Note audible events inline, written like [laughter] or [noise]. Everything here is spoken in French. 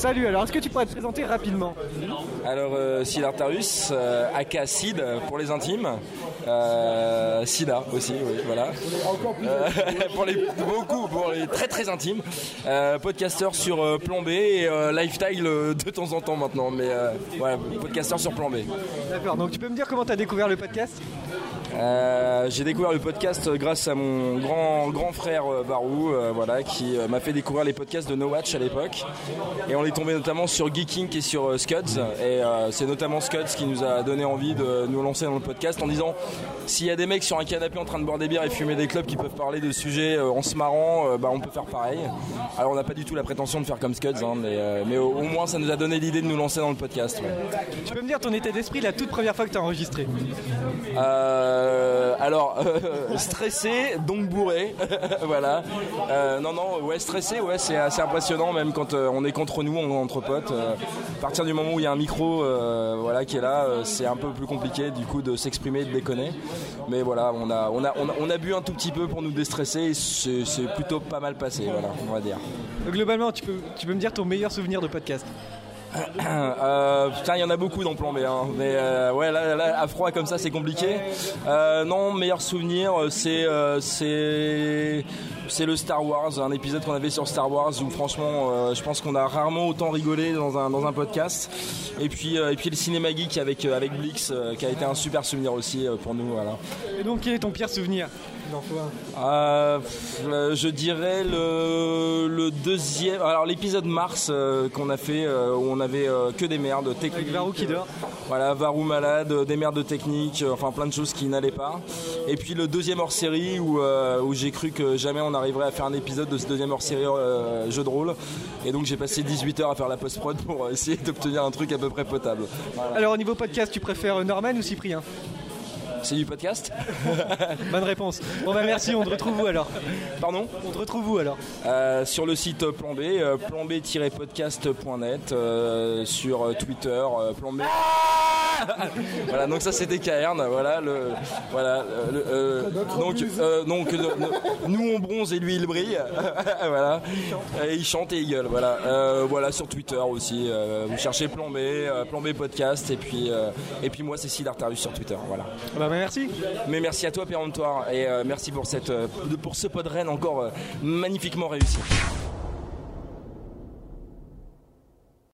Salut, alors est-ce que tu pourrais te présenter rapidement Alors, euh, Sidartarus, euh, aka Sid pour les intimes. Euh, Sida aussi, oui, voilà. Euh, [laughs] pour les beaucoup, pour les très très intimes. Euh, podcasteur sur euh, Plan B et Lifestyle de temps en temps maintenant, mais ouais, podcasteur sur Plan B. D'accord, donc tu peux me dire comment tu as découvert le podcast? Euh, j'ai découvert le podcast grâce à mon grand grand frère Barou, euh, voilà, qui euh, m'a fait découvrir les podcasts de No Watch à l'époque. Et on est tombé notamment sur Geeking et sur euh, Scuds. Et euh, c'est notamment Scuds qui nous a donné envie de nous lancer dans le podcast en disant s'il y a des mecs sur un canapé en train de boire des bières et fumer des clubs qui peuvent parler de sujets euh, en se marrant, bah, on peut faire pareil. Alors on n'a pas du tout la prétention de faire comme Scuds, hein, mais, mais au, au moins ça nous a donné l'idée de nous lancer dans le podcast. ouais. Tu peux me dire ton état d'esprit la toute première fois que tu as enregistré? Euh, alors, [laughs] euh, stressé, donc bourré, [laughs] voilà. Euh, non, non, ouais, stressé, ouais, c'est assez impressionnant, même quand on est contre nous, entre potes. Euh, à partir du moment où il y a un micro, euh, voilà, qui est là, euh, c'est un peu plus compliqué, du coup, de s'exprimer, de déconner. Mais voilà, on a, on a, on a, on a bu un tout petit peu pour nous déstresser, et c'est plutôt pas mal passé, voilà, on va dire. Globalement, tu peux, tu peux me dire ton meilleur souvenir de podcast? [coughs] Euh, putain, il y en a beaucoup dans Plan B. Hein. Mais euh, ouais, là, là, à froid comme ça, c'est compliqué. Euh, non, meilleur souvenir, c'est c'est c'est le Star Wars, un épisode qu'on avait sur Star Wars où franchement, euh, je pense qu'on a rarement autant rigolé dans un dans un podcast. Et puis euh, et puis le cinéma geek avec euh, avec Blix, qui a été un super souvenir aussi pour nous. Voilà. Et donc, quel est ton pire souvenir? Euh, je dirais le, le deuxième. Alors l'épisode Mars euh, qu'on a fait euh, où on avait que des merdes techniques. Avec Varou qui dort. Voilà, Varou malade, euh, des merdes techniques, euh, enfin plein de choses qui n'allaient pas. Et puis le deuxième hors série où, euh, où j'ai cru que jamais on arriverait à faire un épisode de ce deuxième hors série jeu de rôle. Et donc j'ai passé 18 heures à faire la post-prod pour essayer d'obtenir un truc à peu près potable. Voilà. Alors, au niveau podcast, tu préfères Norman ou Cyprien? C'est du podcast? [laughs] Bonne réponse. Bon, bah merci, on te retrouve où alors? Pardon? On te retrouve où alors? Euh, sur le site Plan B, euh, planb-podcast.net, euh, sur Twitter, euh, Plan B. [laughs] voilà, donc ça c'était Caerne, voilà le, voilà euh, le, euh, donc euh, donc nous on bronze et lui il brille, [laughs] voilà, et il chante et il gueule, voilà, Euh, voilà sur Twitter aussi, vous cherchez Plan B, Plan B podcast et puis et puis moi c'est Sidartarus sur Twitter, voilà. Bah, bah, merci. Mais merci à toi péremptoire et merci pour cette pour ce pod Rennes encore magnifiquement réussi.